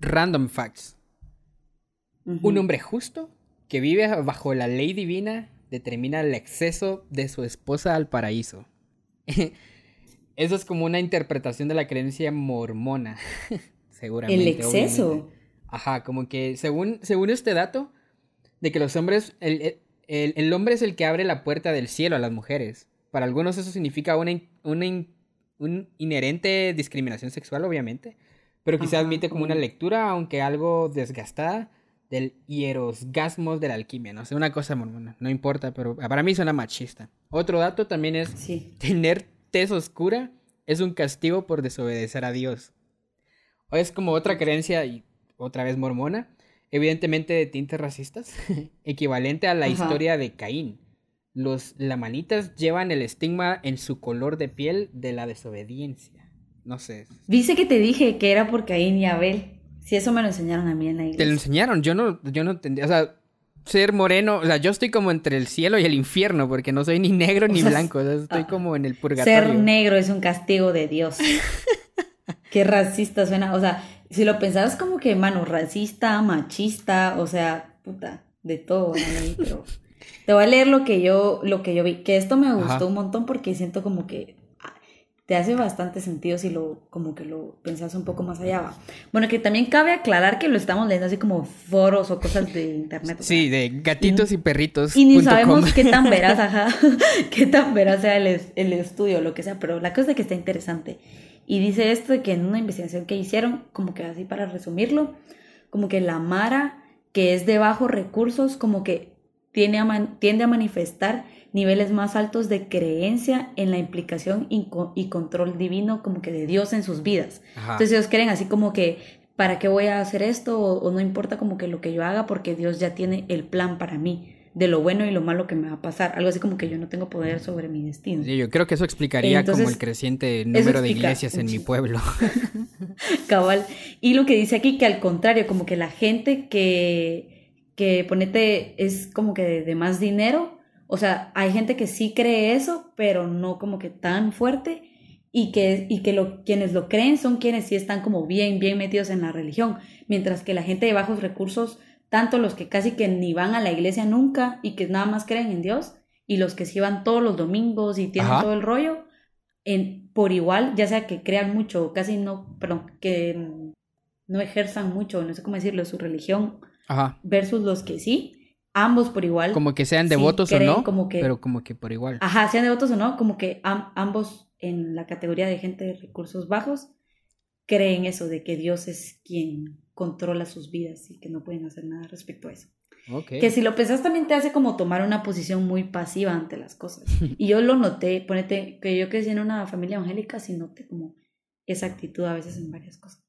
random facts. Un hombre justo que vive bajo la ley divina determina el exceso de su esposa al paraíso. Eso es como una interpretación de la creencia mormona, seguramente. El exceso. Ajá, como que según, según este dato, de que los hombres, el, el, hombre es el que abre la puerta del cielo a las mujeres. Para algunos eso significa una, una, inherente discriminación sexual, obviamente, pero quizás admite como una lectura, aunque algo desgastada, del hierosgasmos de la alquimia, no sé, una cosa mormona, no importa, pero para mí suena machista. Otro dato también es tener tez oscura es un castigo por desobedecer a Dios. O es como otra creencia, y otra vez mormona, evidentemente de tintes racistas, equivalente a la historia de Caín. Los lamanitas llevan el estigma en su color de piel de la desobediencia. No sé. Dice que te dije que era por Caín y Abel. Si eso me lo enseñaron a mí en la iglesia. Te lo enseñaron, yo no, yo no entendía, o sea, ser moreno, o sea, yo estoy como entre el cielo y el infierno, porque no soy ni negro ni blanco, o sea, estoy ah, como en el purgatorio. Ser negro es un castigo de Dios. Qué racista suena, o sea, si lo pensabas como que, mano, racista, machista, o sea, puta, de todo, pero te voy a leer lo que yo, lo que yo vi, que esto me gustó un montón porque siento como que te hace bastante sentido si lo, como que lo pensás un poco más allá. Bueno, que también cabe aclarar que lo estamos leyendo así como foros o cosas de internet. Sí, de gatitos y, perritos. Y ni sabemos qué tan veraz, ajá, qué tan veraz sea el, el estudio lo que sea, pero la cosa es que está interesante. Y dice esto de que en una investigación que hicieron, como que así para resumirlo, como que la Mara, que es de bajos recursos, como que tiende a, tiende a manifestar niveles más altos de creencia en la implicación y, control divino como que de Dios en sus vidas. Entonces ellos creen así como que, ¿para qué voy a hacer esto? O, no importa como que lo que yo haga porque Dios ya tiene el plan para mí de lo bueno y lo malo que me va a pasar. Algo así como que yo no tengo poder sobre mi destino. Sí, yo creo que eso explicaría como el creciente número de iglesias en mi pueblo. Cabal. Y lo que dice aquí que al contrario, como que la gente que, que ponete es como que de más dinero, o sea, hay gente que sí cree eso, pero no como que tan fuerte y que, y que lo, quienes lo creen son quienes sí están como bien, bien metidos en la religión, mientras que la gente de bajos recursos, tanto los que casi que ni van a la iglesia nunca y que nada más creen en Dios, y los que sí van todos los domingos y tienen todo el rollo, en, por igual, ya sea que crean mucho, casi no, perdón, que no ejerzan mucho, no sé cómo decirlo, su religión, versus los que sí, ambos por igual. Como que sean devotos o no, como que, pero como que por igual. Ajá, sean devotos o no, como que ambos en la categoría de gente de recursos bajos creen eso de que Dios es quien controla sus vidas y que no pueden hacer nada respecto a eso. Que si lo pensás también te hace como tomar una posición muy pasiva ante las cosas. Y yo lo noté, ponete, que yo crecí en una familia evangélica, sí noté como esa actitud a veces en varias cosas.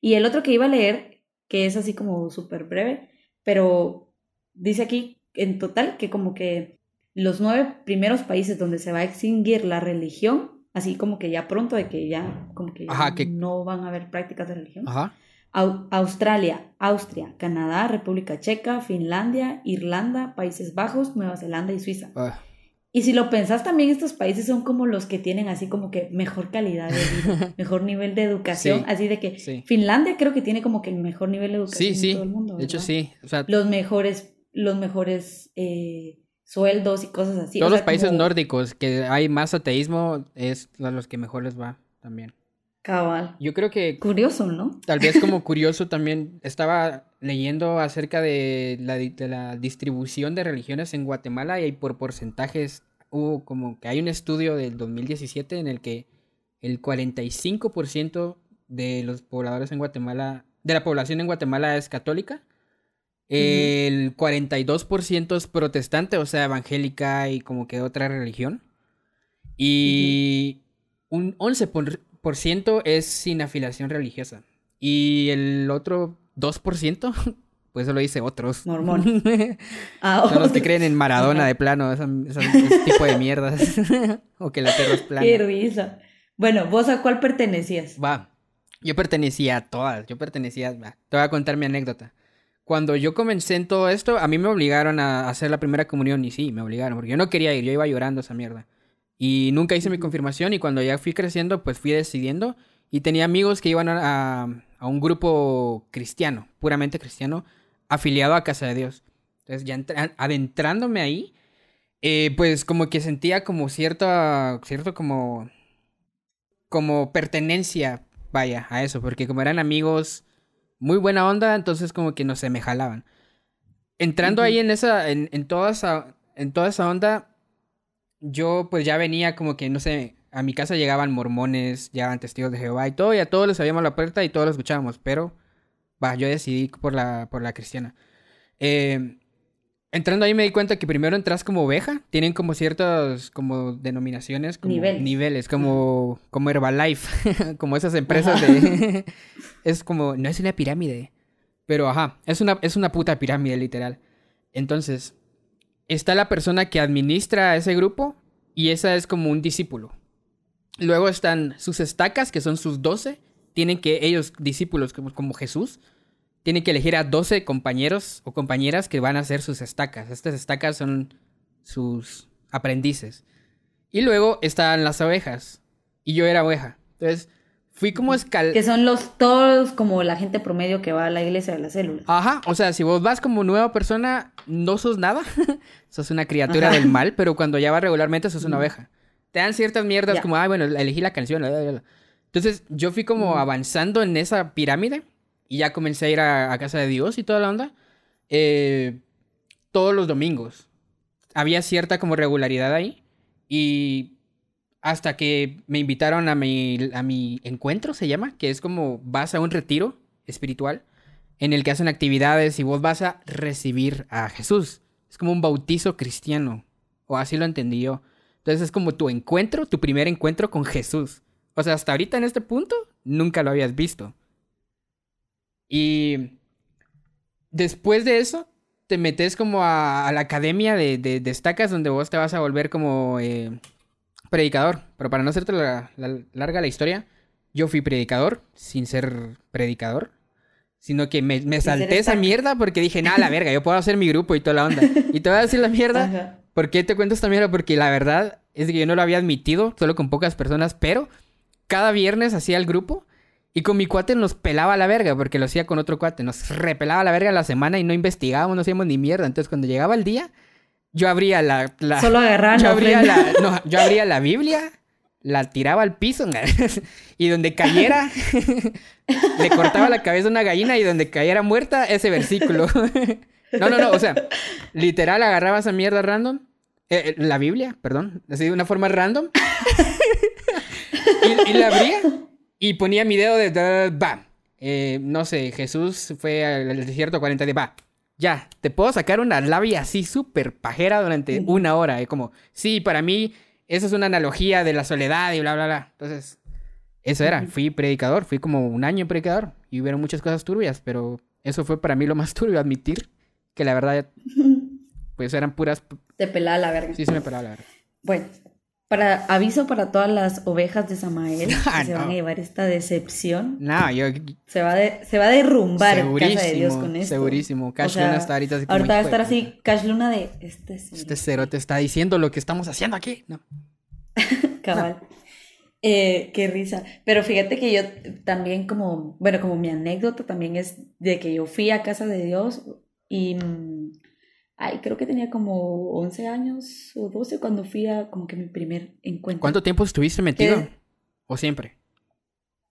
Y el otro que iba a leer, que es así como súper breve, pero dice aquí en total que como que los nueve primeros países donde se va a extinguir la religión, así como que ya pronto de que ya como que, no van a haber prácticas de religión. Australia, Austria, Canadá, República Checa, Finlandia, Irlanda, Países Bajos, Nueva Zelanda y Suiza. Ah. Y si lo pensás también estos países son como los que tienen así como que mejor calidad de vida, mejor nivel de educación, así de que Finlandia creo que tiene como que el mejor nivel de educación en todo el mundo. De hecho sí, los mejores los mejores eh, sueldos y cosas así. Todos los países nórdicos que hay más ateísmo es a los que mejor les va también. Cabal. Yo creo que... Curioso, ¿no? Tal vez como curioso también estaba leyendo acerca de la, de la distribución de religiones en Guatemala y por porcentajes hubo como que hay un estudio del 2017 en el que el 45% de los pobladores en Guatemala, de la población en Guatemala es católica el 42% es protestante, o sea, evangélica y como que otra religión. Y un 11% es sin afiliación religiosa. Y el otro 2%, pues eso lo dice otros. Mormón. Ah, Son los que creen en Maradona de plano, ese, tipo de mierdas. o que la tierra es plana. Qué risa. Bueno, ¿vos a cuál pertenecías? Va. Yo pertenecía a todas. Yo pertenecía. te voy a contar mi anécdota cuando yo comencé en todo esto, a mí me obligaron a hacer la primera comunión y sí, me obligaron, porque yo no quería ir, yo iba llorando esa mierda. Y nunca hice mi confirmación y cuando ya fui creciendo, pues fui decidiendo y tenía amigos que iban a, a un grupo cristiano, puramente cristiano, afiliado a Casa de Dios. Entonces, ya adentrándome ahí, eh, pues como que sentía como cierta, cierto como, como pertenencia, vaya, a eso, porque como eran amigos muy buena onda, entonces como que no se me jalaban. Entrando ahí en esa, en, en, toda esa, en toda esa onda, yo pues ya venía como que, no sé, a mi casa llegaban mormones, llegaban testigos de Jehová y todo, y a todos les abríamos la puerta y todos lo escuchábamos, pero, yo decidí por la, por la cristiana. Eh, entrando ahí me di cuenta que primero entras como oveja, tienen como ciertas como denominaciones, como niveles, como, como Herbalife, como esas empresas de... es como, no es una pirámide, pero ajá, es una, es una puta pirámide literal. Entonces, está la persona que administra ese grupo y esa es como un discípulo. Luego están sus estacas, que son sus doce. Tienen que ellos, discípulos como, como Jesús, tienen que elegir a doce compañeros o compañeras que van a ser sus estacas. Estas estacas son sus aprendices. Y luego están las ovejas. Y yo era oveja. Entonces, fui como escal... Que son los todos como la gente promedio que va a la iglesia de las células. Ajá, o sea, si vos vas como nueva persona, no sos nada. sos una criatura del mal, pero cuando ya vas regularmente, sos una oveja te dan ciertas mierdas como, ay, bueno, elegí la canción. Entonces yo fui como avanzando en esa pirámide y ya comencé a ir a, casa de Dios y toda la onda. Eh, todos los domingos. Había cierta como regularidad ahí y hasta que me invitaron a mi, a mi encuentro, se llama, que es como vas a un retiro espiritual en el que hacen actividades y vos vas a recibir a Jesús. Es como un bautizo cristiano, o así lo entendí yo. Entonces es como tu encuentro, tu primer encuentro con Jesús. O sea, hasta ahorita en este punto nunca lo habías visto. Y después de eso, te metes como a, la academia de, de, destacas donde vos te vas a volver como eh, predicador. Pero para no hacerte la, larga la historia, yo fui predicador sin ser predicador. Sino que me, salté esa mierda porque dije, nada, la verga, yo puedo hacer mi grupo y toda la onda. Y te voy a decir la mierda ¿Por qué te cuento esta mierda? Porque la verdad es que yo no lo había admitido, solo con pocas personas, pero cada viernes hacía el grupo y con mi cuate nos pelaba la verga, porque lo hacía con otro cuate, nos repelaba la verga la semana y no investigábamos, no hacíamos ni mierda. Entonces cuando llegaba el día, yo abría la... Solo agarrar yo abría la, no, yo abría la Biblia, la tiraba al piso y donde cayera, le cortaba la cabeza a una gallina y donde cayera muerta, ese versículo. No, no, no, o sea, literal agarraba esa mierda random eh, eh, la Biblia, perdón, así de una forma random. y, la abría y ponía mi dedo de, va. Eh, no sé, Jesús fue al desierto 40 de va. Ya, te puedo sacar una labia así súper pajera durante una hora. como, sí, para mí, eso es una analogía de la soledad y bla, bla, bla. Entonces, eso era. Fui predicador, fui como un año predicador y hubieron muchas cosas turbias, pero eso fue para mí lo más turbio, admitir que la verdad pues eran puras... Te pelaba la verga. Sí, se me pelaba la verga. Bueno, para aviso para todas las ovejas de Samael que se van a llevar esta decepción. No, yo... Se va, de, se va a derrumbar Casa de Dios con esto. Segurísimo. Cash Luna está ahorita así Ahorita va a estar así, Cash Luna de... Este cero. Este cero te está diciendo lo que estamos haciendo aquí. No. Cabal. Eh, qué risa. Pero fíjate que yo también como, bueno, como mi anécdota también es de que yo fui a casa de Dios y mm, Ay, creo que tenía como 11 años o 12 cuando fui a como que mi primer encuentro. ¿Cuánto tiempo estuviste metido? ¿O siempre?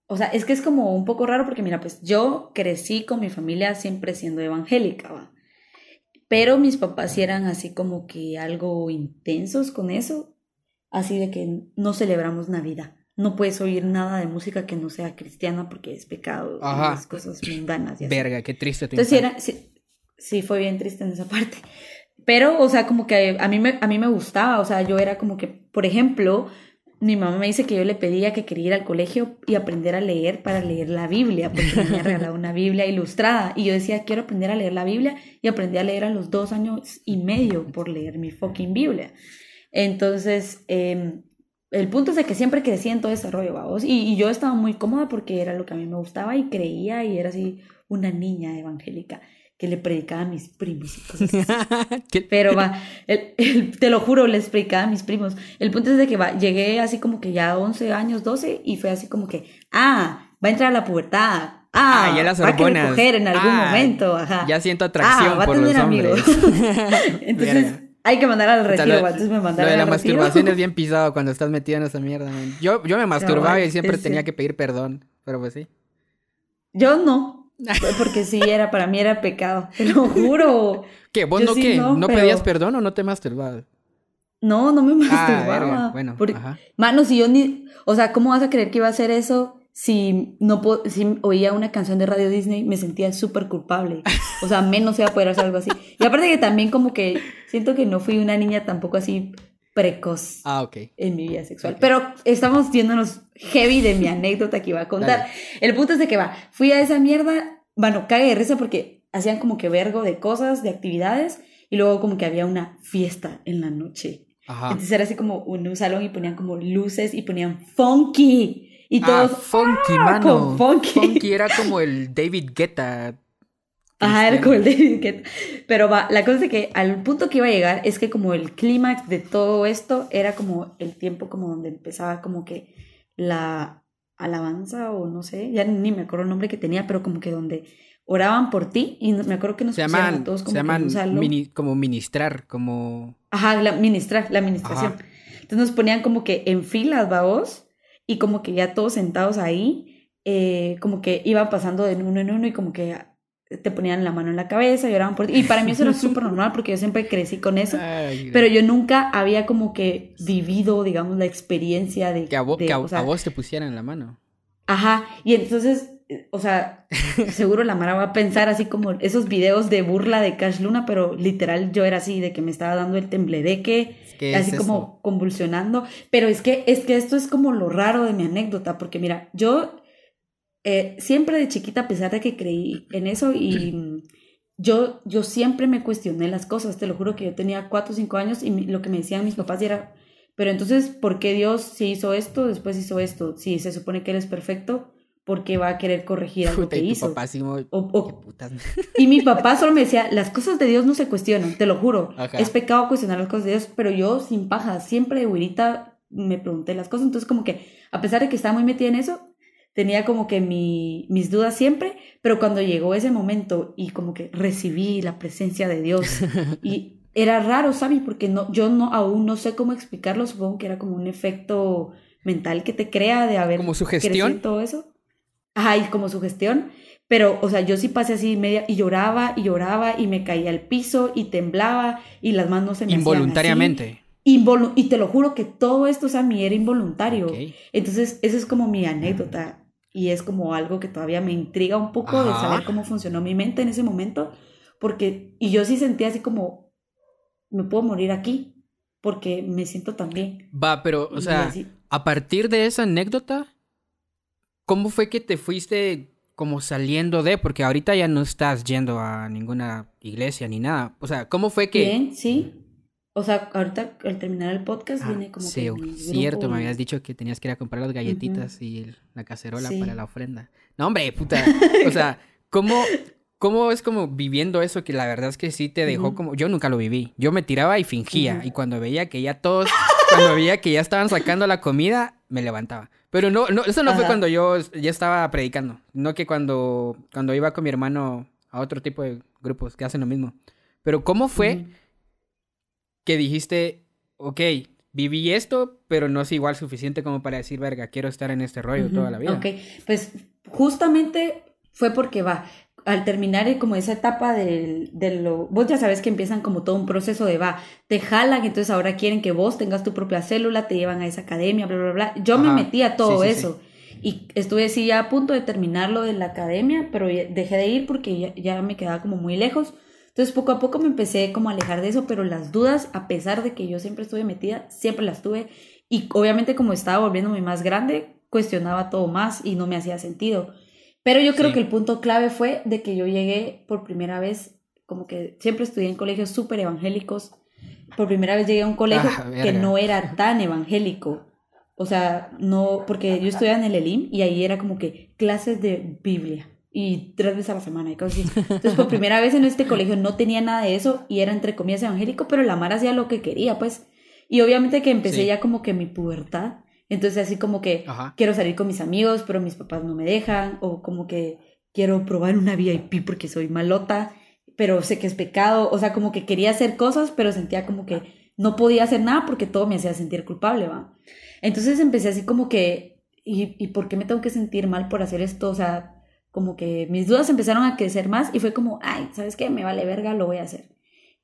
O sea, es que es como un poco raro porque mira, pues yo crecí con mi familia siempre siendo evangélica, ¿va? Pero mis papás eran así como que algo intensos con eso, así de que no celebramos Navidad. No puedes oír nada de música que no sea cristiana porque es pecado, Ajá. cosas mundanas. Verga, qué triste tu Entonces, era, sí fue bien triste en esa parte. Pero, o sea, como que a mí, me, a mí me gustaba, o sea, yo era como que, por ejemplo, mi mamá me dice que yo le pedía que quería ir al colegio y aprender a leer para leer la Biblia, porque me había regalado una Biblia ilustrada. Y yo decía, quiero aprender a leer la Biblia y aprendí a leer a los dos años y medio por leer mi fucking Biblia. Entonces, em, el punto es de que siempre crecí en todo ese rollo, vamos. Y, y, yo estaba muy cómoda porque era lo que a mí me gustaba y creía y era así una niña evangélica que le predicaba a mis primos Pero va, te lo juro, les predicaba a mis primos. El punto es de que va, llegué así como que ya 11 años, 12, y fue así como que, ah, va a entrar a la pubertad. Ah, ya las. Va a coger en algún ah, momento, ajá. Ya siento atracción ah, va a por tener los amigos. Entonces, hay que mandar al retiro, entonces me mandaron Lo de la masturbación es bien pisado cuando estás metido en esa mierda, Yo, yo me masturbaba y siempre tenía que pedir perdón, pero pues sí. Yo no, porque sí, era, para mí era pecado, te lo juro. ¿Qué? ¿Vos no qué? ¿No, pedías perdón o no te masturbabas? No, no me masturbaba. Ah, bueno, ajá. Mano, si yo ni... O sea, ¿cómo vas a creer que iba a hacer eso si no si oía una canción de Radio Disney, me sentía súper culpable. O sea, menos iba a poder hacer algo así. Y aparte que también como que siento que no fui una niña tampoco así precoz ah, ok en mi vida sexual. Pero estamos viéndonos heavy de mi anécdota que iba a contar. El punto es de que va, fui a esa mierda, bueno, cague de risa porque hacían como que vergo de cosas, de actividades, y luego como que había una fiesta en la noche. Ajá. Entonces era así como un salón y ponían como luces y ponían funky. Y ah, todos. funky, ¡ah! mano. Funky. funky. era como el David Guetta. Ajá, era como el David Guetta. Pero va, la cosa es que al punto que iba a llegar es que como el clímax de todo esto era como el tiempo como donde empezaba como que la alabanza o no sé, ya ni me acuerdo el nombre que tenía, pero como que donde oraban por ti y me acuerdo que nos se llaman, todos como se llaman como ministrar, como... Ajá, la ministrar, la administración. Entonces nos ponían como que en filas, vos y como que ya todos sentados ahí, eh, como que iban pasando de uno en uno y como que te ponían la mano en la cabeza, lloraban por ti. Y para mí eso era súper normal porque yo siempre crecí con eso, pero yo nunca había como que vivido, digamos, la experiencia de... Que a, vos te pusieran la mano. Ajá, y entonces, eh, o sea, seguro la Mara va a pensar así como esos videos de burla de Cash Luna, pero literal yo era así, de que me estaba dando el tembledeque así como convulsionando. Pero es que, es que esto es como lo raro de mi anécdota, porque mira, yo eh, siempre de chiquita, a pesar de que creí en eso y yo, yo siempre me cuestioné las cosas, te lo juro que yo tenía cuatro o cinco años y lo que me decían mis papás era, pero entonces, ¿por qué Dios si hizo esto, después hizo esto? Si se supone que Él es perfecto, porque va a querer corregir algo que hizo. y mi papá solo me decía, las cosas de Dios no se cuestionan, te lo juro. Es pecado cuestionar las cosas de Dios, pero yo sin paja, siempre de güerita me pregunté las cosas, entonces como que a pesar de que estaba muy metida en eso, tenía como que mi, mis dudas siempre, pero cuando llegó ese momento y como que recibí la presencia de Dios y era raro, ¿sabes? Porque no, yo no, aún no sé cómo explicarlo, supongo que era como un efecto mental que te crea de haber como sugestión todo eso ajá, y como gestión, pero, o sea, yo sí pasé así media y lloraba y lloraba y me caía al piso y temblaba y las manos se me Involuntariamente. Y te lo juro que todo esto, o sea, a mí era involuntario. Entonces, eso es como mi anécdota y es como algo que todavía me intriga un poco de saber cómo funcionó mi mente en ese momento, porque, y yo sí sentía así como, me puedo morir aquí, porque me siento tan bien. Va, pero, o sea, a partir de esa anécdota, ¿Cómo fue que te fuiste como saliendo de? Porque ahorita ya no estás yendo a ninguna iglesia ni nada. O sea, ¿cómo fue que...? Bien, sí. O sea, ahorita al terminar el podcast ah, viene como sí, cierto, me habías dicho que tenías que ir a comprar las galletitas y la cacerola para la ofrenda. No, hombre, puta. O sea, ¿cómo, ¿cómo es como viviendo eso que la verdad es que sí te dejó como... Yo nunca lo viví. Yo me tiraba y fingía. Y cuando veía que ya todos... cuando veía que ya estaban sacando la comida, me levantaba. Pero no, no eso no fue cuando yo ya estaba predicando. No que cuando, cuando iba con mi hermano a otro tipo de grupos que hacen lo mismo. Pero ¿cómo fue que dijiste, ok, viví esto, pero no es igual suficiente como para decir, verga, quiero estar en este rollo toda la vida? Ok, pues justamente fue porque va, al terminar como esa etapa de, lo, vos ya sabes que empiezan como todo un proceso de va, te jalan, entonces ahora quieren que vos tengas tu propia célula, te llevan a esa academia, bla, bla, bla. Yo me metí a todo eso y estuve así ya a punto de terminar lo de la academia, pero dejé de ir porque ya, me quedaba como muy lejos. Entonces poco a poco me empecé como a alejar de eso, pero las dudas, a pesar de que yo siempre estuve metida, siempre las tuve y obviamente como estaba volviéndome más grande, cuestionaba todo más y no me hacía sentido. Pero yo creo que el punto clave fue de que yo llegué por primera vez, como que siempre estudié en colegios súper evangélicos. Por primera vez llegué a un colegio ah, que no era tan evangélico. O sea, no, porque yo estudiaba en el ELIM y ahí era como que clases de Biblia y tres veces a la semana y cosas así. Entonces, por primera vez en este colegio no tenía nada de eso y era entre comillas evangélico, pero la Mara hacía lo que quería, pues. Y obviamente que empecé ya como que mi pubertad entonces así como que quiero salir con mis amigos, pero mis papás no me dejan, o como que quiero probar una VIP porque soy malota, pero sé que es pecado, o sea, como que quería hacer cosas, pero sentía como que no podía hacer nada porque todo me hacía sentir culpable, ¿va? Entonces empecé así como que, ¿y, ¿y por qué me tengo que sentir mal por hacer esto? O sea, como que mis dudas empezaron a crecer más y fue como, ay, ¿sabes qué? Me vale verga, lo voy a hacer.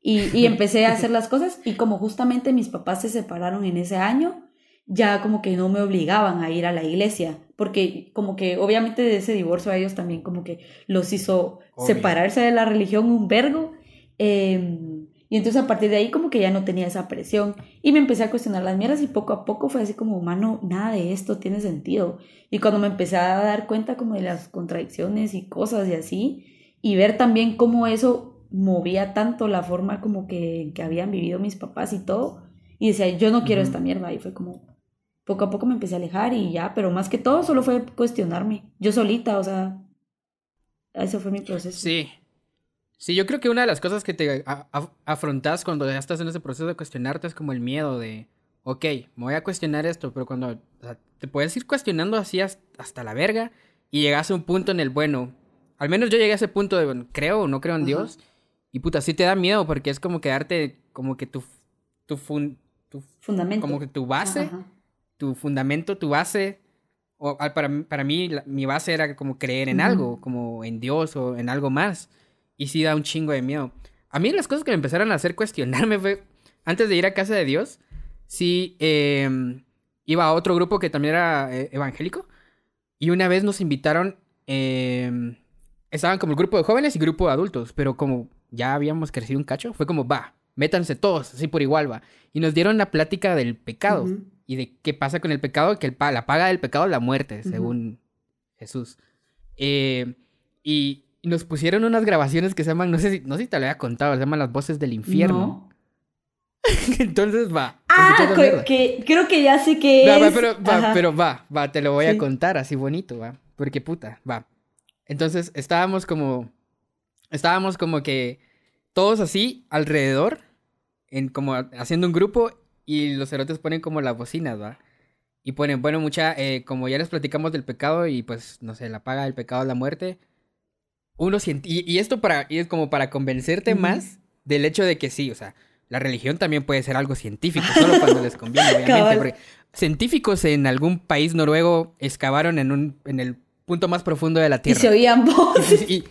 Y, y empecé a hacer las cosas y como justamente mis papás se separaron en ese año, ya como que no me obligaban a ir a la iglesia, porque como que obviamente de ese divorcio a ellos también como que los hizo separarse de la religión un vergo. Em, y entonces a partir de ahí como que ya no tenía esa presión y me empecé a cuestionar las mierdas y poco a poco fue así como, mano, nada de esto tiene sentido. Y cuando me empecé a dar cuenta como de las contradicciones y cosas y así, y ver también cómo eso movía tanto la forma como que, que habían vivido mis papás y todo, y decía, yo no quiero esta mierda, y fue como, poco a poco me empecé a alejar y ya, pero más que todo solo fue cuestionarme, yo solita, o sea, ese fue mi proceso. Sí. Sí, yo creo que una de las cosas que te afrontas cuando ya estás en ese proceso de cuestionarte es como el miedo de, ok, me voy a cuestionar esto, pero cuando te puedes ir cuestionando así hasta, la verga y llegas a un punto en el, bueno, al menos yo llegué a ese punto de, bueno, creo o no creo en Dios, y puta, sí te da miedo porque es como quedarte, como que tu, tu, tu fundamento, como que tu base tu fundamento, tu base, o, para, para mí mi base era como creer en algo, como en Dios o en algo más. Y sí da un chingo de miedo. A mí las cosas que me empezaron a hacer cuestionarme fue, antes de ir a casa de Dios, sí em, iba a otro grupo que también era eh, evangélico. Y una vez nos invitaron, em, estaban como el grupo de jóvenes y grupo de adultos, pero como ya habíamos crecido un cacho, fue como, va, métanse todos, así por igual, va. Y nos dieron la plática del pecado y de qué pasa con el pecado, que el, la paga del pecado es la muerte, según Jesús. Eh, y, nos pusieron unas grabaciones que se llaman, no sé si, no sé si te lo había contado, se llaman Las Voces del Infierno. Entonces va. Ah, que, creo que ya sé que es. pero, va, pero va, va, te lo voy a contar así bonito, va. Porque puta, va. Entonces estábamos como, estábamos como que todos así alrededor, en como haciendo un grupo y los cerotes ponen como las bocinas, ¿va? Y ponen, bueno, mucha, eh, como ya les platicamos del pecado y pues, no sé, la paga del pecado es la muerte. Uno siente, y, esto para, y es como para convencerte más del hecho de que sí, o sea, la religión también puede ser algo científico, solo cuando les conviene, obviamente. Porque científicos en algún país noruego excavaron en, un, en el punto más profundo de la Tierra. Y se oían voces. y,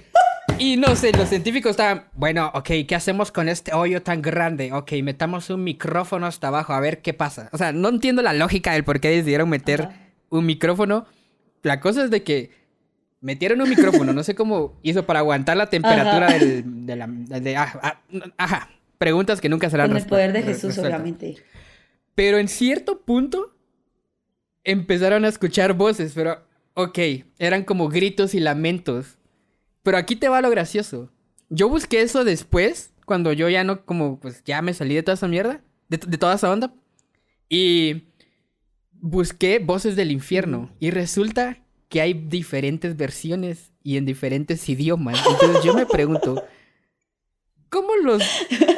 y no sé, los científicos estaban, bueno, ok, ¿qué hacemos con este hoyo tan grande? Ok, metamos un micrófono hasta abajo, a ver qué pasa. O sea, no entiendo la lógica del por qué decidieron meter un micrófono. La cosa es de que metieron un micrófono, no sé cómo hizo para aguantar la temperatura del, de la... De, ah, ah, ajá, preguntas que nunca serán Con el poder de Jesús, obviamente. Pero en cierto punto empezaron a escuchar voces, pero ok, eran como gritos y lamentos pero aquí te va lo gracioso. Yo busqué eso después, cuando yo ya no, como, pues ya me salí de toda esa mierda, de, toda esa onda. Y busqué voces del infierno. Y resulta que hay diferentes versiones y en diferentes idiomas. Entonces yo me pregunto, ¿cómo los,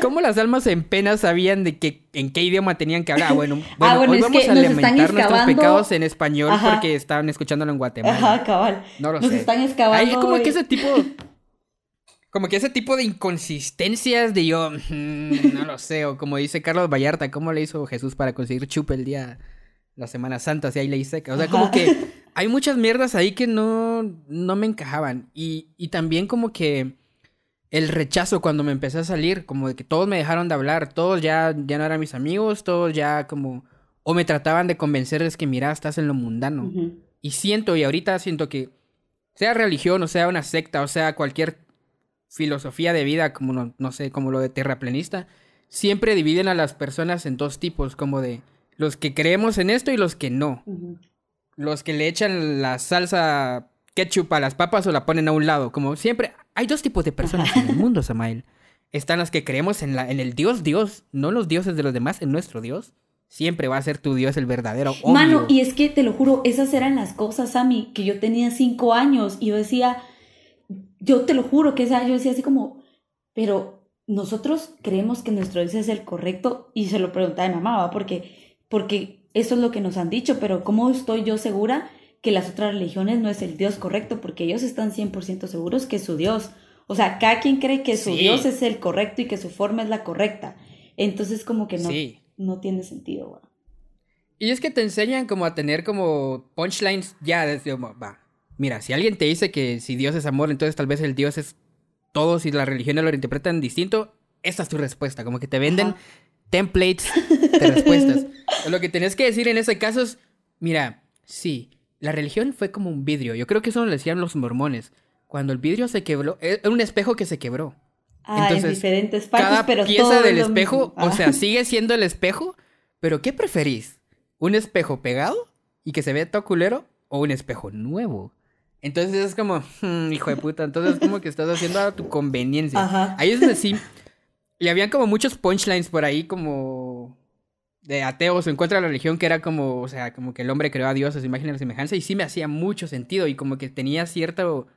cómo las almas en pena sabían de que en qué idioma tenían que hablar? Ah, bueno, ah, bueno, hoy vamos a lamentar nuestros pecados en español porque estaban escuchándolo en Guatemala. Ajá, cabal. No lo nos están excavando. Hay como que ese tipo como que ese tipo de inconsistencias de yo, mm, no lo sé, o como dice Carlos Vallarta, ¿cómo le hizo Jesús para conseguir chupe el día, la Semana Santa, si ahí le hice? O sea, como que hay muchas mierdas ahí que no, no me encajaban. Y, y también como que el rechazo cuando me empecé a salir, como de que todos me dejaron de hablar, todos ya, ya no eran mis amigos, todos ya como, o me trataban de convencerles que mira, estás en lo mundano. Y siento, y ahorita siento que, sea religión, o sea una secta, o sea cualquier filosofía de vida, como no, no sé, como lo de terraplenista, siempre dividen a las personas en dos tipos, como de los que creemos en esto y los que no. Los que le echan la salsa ketchup a las papas o la ponen a un lado, como siempre. Hay dos tipos de personas en el mundo, Samael. Están las que creemos en, la, en el Dios Dios, no los dioses de los demás, en nuestro Dios. Siempre va a ser tu Dios el verdadero. Mano, y es que te lo juro, esas eran las cosas, Sammy, que yo tenía cinco años y yo decía, yo te lo juro que esa, yo decía así como, pero nosotros creemos que nuestro Dios es el correcto y se lo preguntaba a mi mamá, porque, porque eso es lo que nos han dicho, pero ¿cómo estoy yo segura que las otras religiones no es el Dios correcto, porque ellos están 100% seguros que es su Dios. O sea, cada quien cree que su Dios es el correcto y que su forma es la correcta. Entonces como que no, no tiene sentido. Y es que te enseñan como a tener como punchlines ya desde, va, mira, si alguien te dice que si Dios es amor, entonces tal vez el Dios es todo, si las religiones lo interpretan distinto, esta es tu respuesta, como que te venden templates de respuestas. lo que tenés que decir en ese caso es, mira, sí, la religión fue como un vidrio, yo creo que eso lo decían los mormones, cuando el vidrio se quebró, es un espejo que se quebró. Ah, Entonces, en diferentes partes, cada pero pieza del espejo, o sea, sigue siendo el espejo, pero ¿qué preferís? ¿Un espejo pegado y que se ve todo culero o un espejo nuevo? Entonces es como, hmm, hijo de puta, entonces es como que estás haciendo a tu conveniencia. Ahí es donde sí. Y habían como muchos punchlines por ahí como de ateos en contra de la religión que era como, o sea, como que el hombre creó a Dios a su imagen y semejanza y sí me hacía mucho sentido y como que tenía cierto,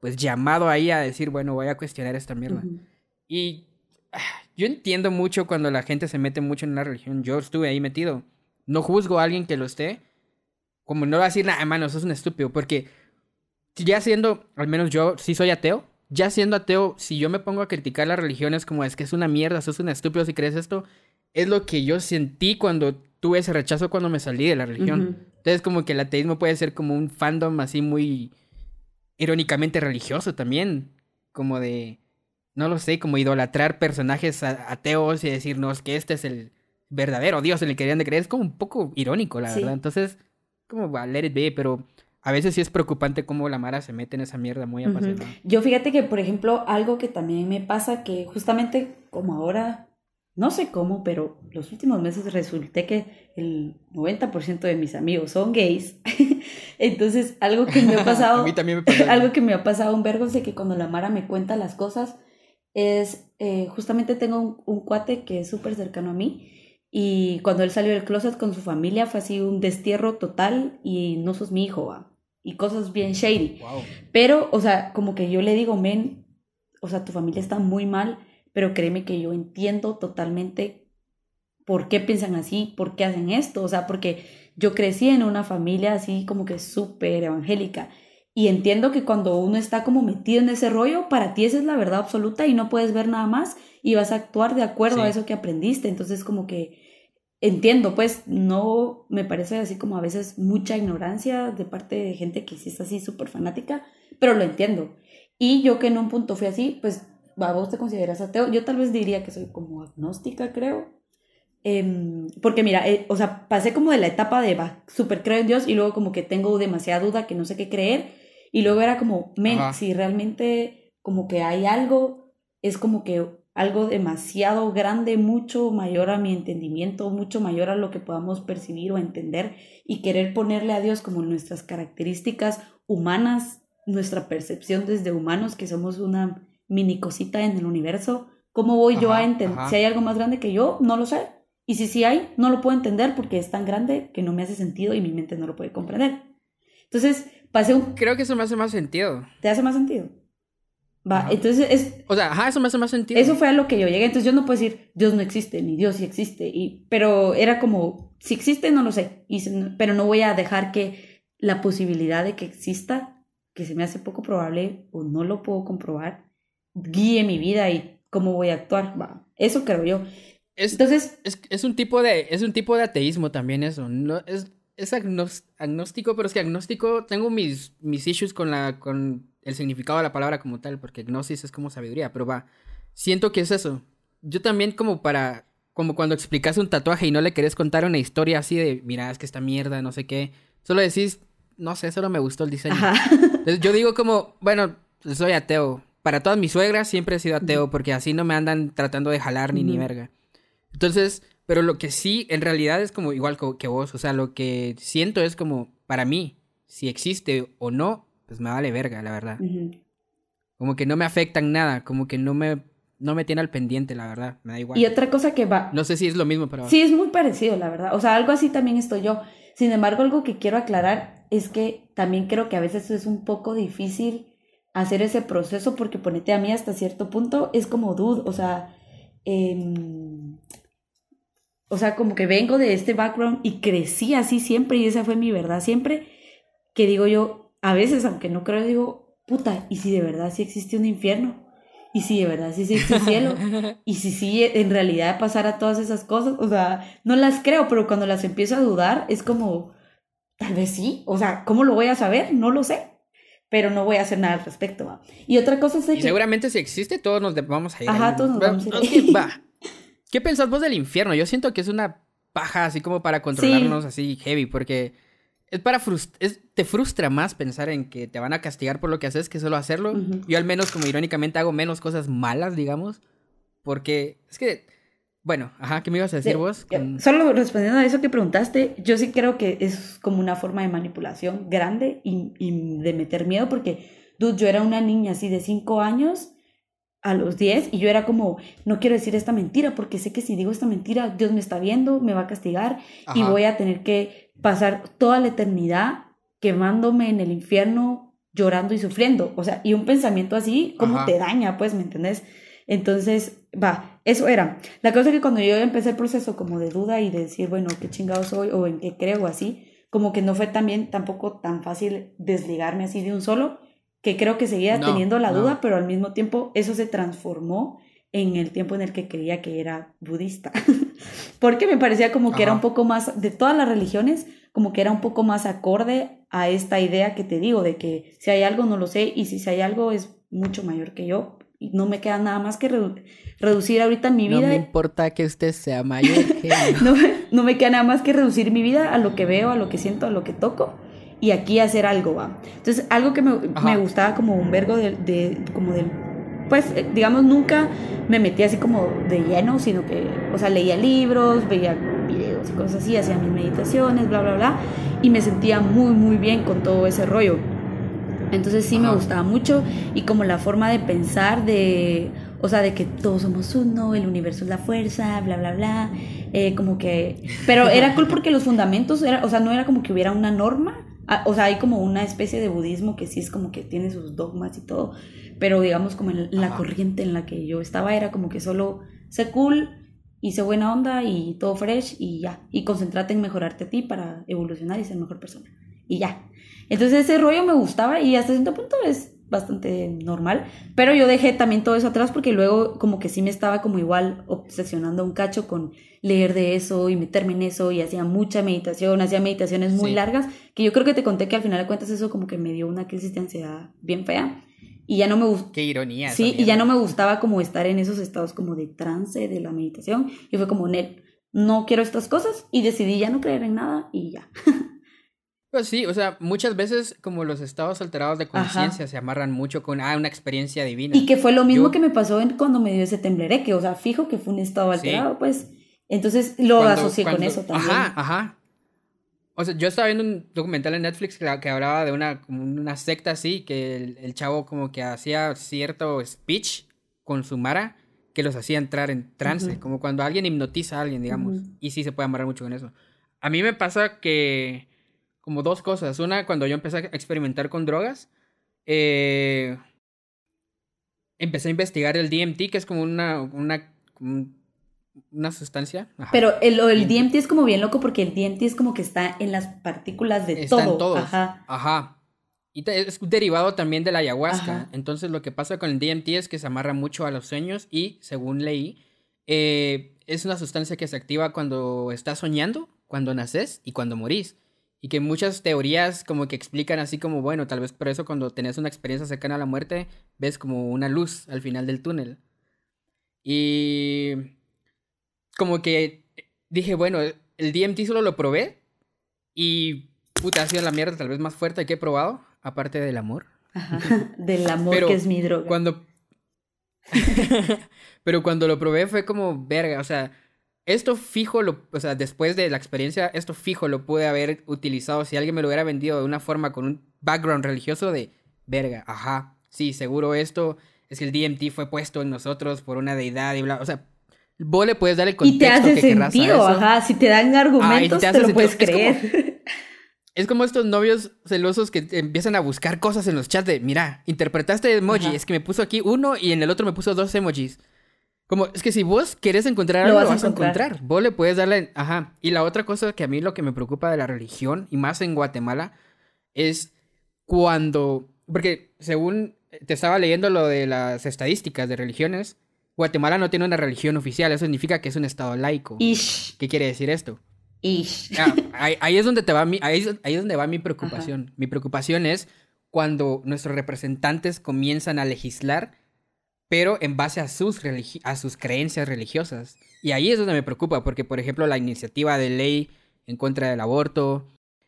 pues, llamado ahí a decir, bueno, voy a cuestionar esta mierda. Y ah, yo entiendo mucho cuando la gente se mete mucho en una religión. Yo estuve ahí metido. No juzgo a alguien que lo esté. Como no va a decir, nada, hermano, eso es un estúpido. Porque ya siendo, al menos yo sí soy ateo. Ya siendo ateo, si yo me pongo a criticar las religiones como es que es una mierda, sos un estúpido si crees esto, es lo que yo sentí cuando tuve ese rechazo cuando me salí de la religión. Entonces como que el ateísmo puede ser como un fandom así muy irónicamente religioso también. Como de no lo sé, como idolatrar personajes ateos y decirnos que este es el verdadero Dios en el que querían de creer. Es como un poco irónico, la verdad. Entonces, como va, let it be, pero a veces sí es preocupante cómo la Mara se mete en esa mierda muy apasionada. Yo fíjate que, por ejemplo, algo que también me pasa, que justamente como ahora, no sé cómo, pero los últimos meses resulté que el 90% de mis amigos son gays. Entonces, algo que me ha pasado... a mí también me pasa. Algo que me ha pasado un vergo es de que cuando la Mara me cuenta las cosas es, eh, justamente tengo un, cuate que es súper cercano a mí y cuando él salió del closet con su familia fue así un destierro total y no sos mi hijo, ¿va? Y cosas bien shady. Pero, o sea, como que yo le digo, men, o sea, tu familia está muy mal, pero créeme que yo entiendo totalmente por qué piensan así, por qué hacen esto, o sea, porque yo crecí en una familia así como que súper evangélica y entiendo que cuando uno está como metido en ese rollo, para ti esa es la verdad absoluta y no puedes ver nada más y vas a actuar de acuerdo a eso que aprendiste. Entonces como que entiendo, pues no me parece así como a veces mucha ignorancia de parte de gente que sí es así súper fanática, pero lo entiendo. Y yo que en un punto fui así, pues vos te consideras ateo. Yo tal vez diría que soy como agnóstica, creo. Em, porque mira, eh, o sea, pasé como de la etapa de va, súper creo en Dios y luego como que tengo demasiada duda que no sé qué creer y luego era como, men, si realmente como que hay algo, es como que algo demasiado grande, mucho mayor a mi entendimiento, mucho mayor a lo que podamos percibir o entender y querer ponerle a Dios como nuestras características humanas, nuestra percepción desde humanos, que somos una mini cosita en el universo. ¿Cómo voy yo a entender? Si hay algo más grande que yo, no lo sé. Y si sí hay, no lo puedo entender porque es tan grande que no me hace sentido y mi mente no lo puede comprender. Entonces, pasé un... Creo que eso me hace más sentido. ¿Te hace más sentido? Va, entonces es... O sea, ajá, eso me hace más sentido. Eso fue a lo que yo llegué, entonces yo no puedo decir, Dios no existe, ni Dios sí existe, y, pero era como, si existe, no lo sé, y, pero no voy a dejar que la posibilidad de que exista, que se me hace poco probable o no lo puedo comprobar, guíe mi vida y cómo voy a actuar. Va, eso creo yo. Entonces... Es, es, un tipo de, es un tipo de ateísmo también eso, no, es es agnóstico, pero es que agnóstico tengo mis, mis issues con, la, con el significado de la palabra como tal, porque gnosis es como sabiduría, pero va, siento que es eso. Yo también como para, como cuando explicas un tatuaje y no le querés contar una historia así de, mira, es que esta mierda, no sé qué, solo decís, no sé, solo me gustó el diseño. Entonces yo digo como, bueno, soy ateo. Para todas mis suegras siempre he sido ateo, porque así no me andan tratando de jalar ni ni verga. Entonces, pero lo que sí, en realidad es como igual que vos. O sea, lo que siento es como, para mí, si existe o no, pues me vale verga, la verdad. Como que no me afecta en nada, como que no me, no me tiene al pendiente, la verdad. Me da igual. Y otra cosa que va. No sé si es lo mismo, pero. Sí, es muy parecido, la verdad. O sea, algo así también estoy yo. Sin embargo, algo que quiero aclarar es que también creo que a veces es un poco difícil hacer ese proceso porque ponete a mí hasta cierto punto es como dude, o sea, eh, o sea, como que vengo de este background y crecí así siempre y esa fue mi verdad siempre, que digo yo, a veces, aunque no creo, digo, puta, ¿y si de verdad sí existe un infierno? ¿Y si de verdad sí existe un cielo? ¿Y si sí en realidad pasara todas esas cosas? O sea, no las creo, pero cuando las empiezo a dudar es como, tal vez sí, o sea, ¿cómo lo voy a saber? No lo sé pero no voy a hacer nada al respecto. Y otra cosa es que... seguramente si existe, todos nos vamos a ir. Ajá, todos nos vamos a ir. va. ¿Qué pensás vos del infierno? Yo siento que es una paja así como para controlarnos así heavy, porque es para es, te frustra más pensar en que te van a castigar por lo que haces que solo hacerlo. Yo al menos como irónicamente hago menos cosas malas, digamos, porque es que bueno, ajá, ¿qué me ibas a decir vos? Solo respondiendo a eso que preguntaste, yo sí creo que es como una forma de manipulación grande y, de meter miedo, porque, dude, yo era una niña así de 5 años a los 10 y yo era como, no quiero decir esta mentira, porque sé que si digo esta mentira, Dios me está viendo, me va a castigar y voy a tener que pasar toda la eternidad quemándome en el infierno, llorando y sufriendo. O sea, y un pensamiento así, como te daña, pues, ¿me entendés? Entonces, va, eso era. La cosa es que cuando yo empecé el proceso como de duda y de decir, bueno, qué chingado soy o en qué creo así, como que no fue también tampoco tan fácil desligarme así de un solo, que creo que seguía teniendo la duda, pero al mismo tiempo eso se transformó en el tiempo en el que creía que era budista. Porque me parecía como que era un poco más, de todas las religiones, como que era un poco más acorde a esta idea que te digo, de que si hay algo no lo sé y si hay algo es mucho mayor que yo, y no me queda nada más que reducir ahorita mi vida. No me importa que usted sea mayor que no, no me queda nada más que reducir mi vida a lo que veo, a lo que siento, a lo que toco y aquí hacer algo, va. Entonces, algo que me, me gustaba como un vergo de, de, como del, pues, eh, digamos, nunca me metí así como de lleno, sino que, o sea, leía libros, veía videos y cosas así, hacía mis meditaciones, bla, bla, bla, y me sentía muy, muy bien con todo ese rollo. Entonces sí me gustaba mucho y como la forma de pensar de, o sea, de que todos somos uno, el universo es la fuerza, bla, bla, bla, eh, como que, pero era cool porque los fundamentos, era, o sea, no era como que hubiera una norma, o sea, hay como una especie de budismo que sí es como que tiene sus dogmas y todo, pero digamos como en la corriente en la que yo estaba era como que solo sé cool, hice buena onda y todo fresh y ya, y concentrate en mejorarte a ti para evolucionar y ser mejor persona. Y ya, entonces ese rollo me gustaba y hasta cierto punto es bastante normal, pero yo dejé también todo eso atrás porque luego como que sí me estaba como igual obsesionando un cacho con leer de eso y meterme en eso y hacía mucha meditación, hacía meditaciones muy largas, que yo creo que te conté que al final de cuentas eso como que me dio una crisis de ansiedad bien fea y ya no me gustaba. Qué ironía. Sí, y ya no me gustaba como estar en esos estados como de trance de la meditación y fue como, Nel, no quiero estas cosas y decidí ya no creer en nada y ya. Pues sí, o sea, muchas veces como los estados alterados de conciencia se amarran mucho con ah, una experiencia divina. Y que fue lo mismo que me pasó cuando me dio ese temblereque, o sea, fijo que fue un estado alterado, pues. Entonces lo asocié con eso también. Ajá, ajá. O sea, yo estaba viendo un documental en Netflix que, que hablaba de una, como una secta así, que el, chavo como que hacía cierto speech con su Mara que los hacía entrar en trance, como cuando alguien hipnotiza a alguien, digamos. Y sí se puede amarrar mucho con eso. A mí me pasa que como dos cosas. Una, cuando yo empecé a experimentar con drogas, eh, empecé a investigar el DMT, que es como una, una, una sustancia. Pero el, el DMT. es como bien loco porque el DMT es como que está en las partículas de está todo. En todos. Ajá. Ajá. Y es derivado también de la ayahuasca. Entonces lo que pasa con el DMT es que se amarra mucho a los sueños y, según leí, eh, es una sustancia que se activa cuando estás soñando, cuando naces y cuando morís. Y que muchas teorías como que explican así como, bueno, tal vez por eso cuando tenés una experiencia cercana a la muerte, ves como una luz al final del túnel. Y como que dije, bueno, el DMT solo lo probé y puta, ha sido la mierda tal vez más fuerte que he probado, aparte del amor. del amor que es mi droga. Cuando... Pero cuando lo probé fue como verga, o sea, esto fijo, lo, o sea, después de la experiencia, esto fijo lo pude haber utilizado si alguien me lo hubiera vendido de una forma con un background religioso de verga, ajá, sí, seguro esto es que el DMT fue puesto en nosotros por una deidad y bla, o sea, vos le puedes dar el contexto y te hace sentido, ajá, si te dan argumentos te, lo puedes creer. Es como, estos novios celosos que empiezan a buscar cosas en los chats de, mira, interpretaste emoji, es que me puso aquí uno y en el otro me puso dos emojis. Como, es que si vos querés encontrar algo, lo vas, a encontrar. Vos le puedes darle. Ajá. Y la otra cosa que a mí lo que me preocupa de la religión, y más en Guatemala, es cuando, porque según te estaba leyendo lo de las estadísticas de religiones, Guatemala no tiene una religión oficial, eso significa que es un estado laico. Ish. ¿Qué quiere decir esto? Ish. Ah, ahí, es donde te va mi, ahí, ahí es donde va mi preocupación. Mi preocupación es cuando nuestros representantes comienzan a legislar, pero en base a sus, a sus creencias religiosas. Y ahí es donde me preocupa, porque por ejemplo la iniciativa de ley en contra del aborto,